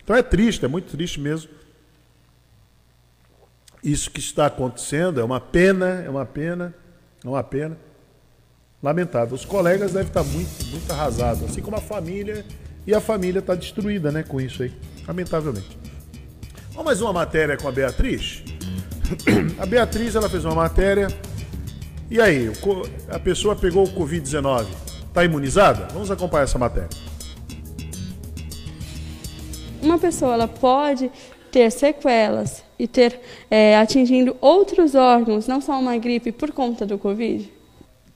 Então é triste, é muito triste mesmo. Isso que está acontecendo é uma pena, é uma pena, é uma pena lamentável. Os colegas devem estar muito, muito arrasados, assim como a família, e a família está destruída né, com isso aí, lamentavelmente. Vamos mais uma matéria com a Beatriz? A Beatriz ela fez uma matéria. E aí, a pessoa pegou o Covid-19, está imunizada? Vamos acompanhar essa matéria. Uma pessoa ela pode ter sequelas e ter é, atingindo outros órgãos, não só uma gripe, por conta do Covid?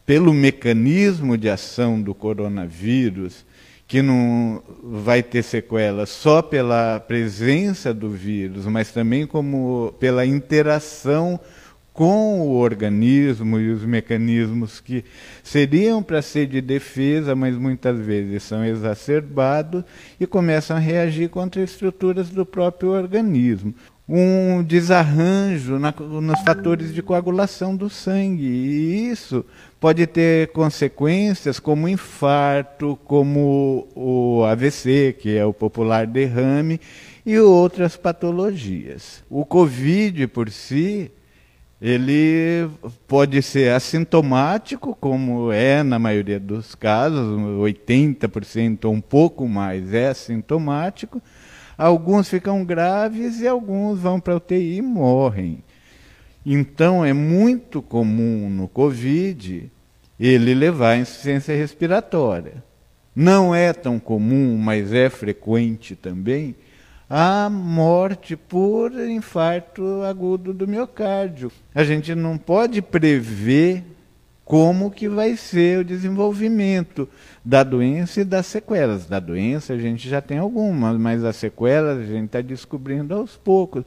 pelo mecanismo de ação do coronavírus, que não vai ter sequelas só pela presença do vírus, mas também como pela interação com o organismo e os mecanismos que seriam para ser de defesa, mas muitas vezes são exacerbados e começam a reagir contra estruturas do próprio organismo um desarranjo na, nos fatores de coagulação do sangue. E isso pode ter consequências como infarto, como o AVC, que é o popular derrame, e outras patologias. O Covid por si, ele pode ser assintomático, como é na maioria dos casos, 80% ou um pouco mais é assintomático, Alguns ficam graves e alguns vão para a UTI e morrem. Então é muito comum no Covid ele levar insuficiência respiratória. Não é tão comum, mas é frequente também, a morte por infarto agudo do miocárdio. A gente não pode prever como que vai ser o desenvolvimento da doença e das sequelas. Da doença a gente já tem algumas, mas as sequelas a gente está descobrindo aos poucos.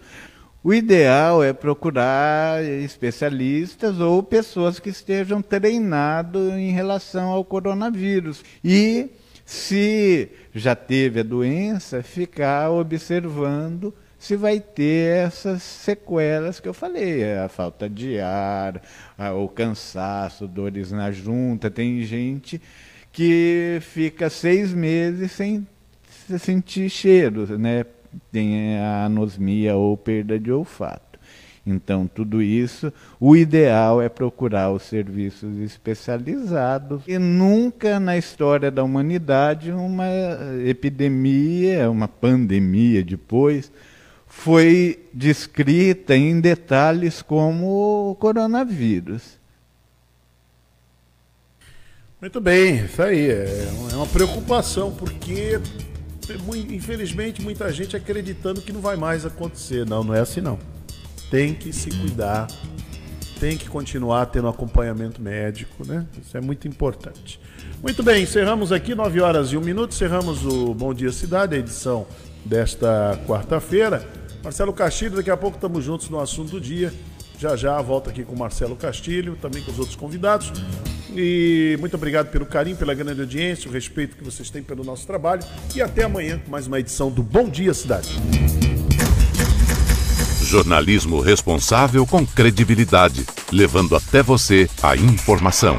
O ideal é procurar especialistas ou pessoas que estejam treinados em relação ao coronavírus. E, se já teve a doença, ficar observando se vai ter essas sequelas que eu falei, a falta de ar, o cansaço, dores na junta. Tem gente que fica seis meses sem sentir cheiro, né? Tem a anosmia ou perda de olfato. Então, tudo isso, o ideal é procurar os serviços especializados. E nunca na história da humanidade uma epidemia, uma pandemia depois, foi descrita em detalhes como o coronavírus. Muito bem, isso aí. É uma preocupação, porque infelizmente muita gente acreditando que não vai mais acontecer. Não, não é assim não. Tem que se cuidar, tem que continuar tendo acompanhamento médico, né? Isso é muito importante. Muito bem, encerramos aqui, 9 horas e 1 minuto, encerramos o Bom Dia Cidade, a edição desta quarta-feira. Marcelo Castilho, daqui a pouco estamos juntos no assunto do dia. Já já volto aqui com Marcelo Castilho, também com os outros convidados. E muito obrigado pelo carinho, pela grande audiência, o respeito que vocês têm pelo nosso trabalho. E até amanhã com mais uma edição do Bom Dia Cidade. Jornalismo responsável com credibilidade, levando até você a informação.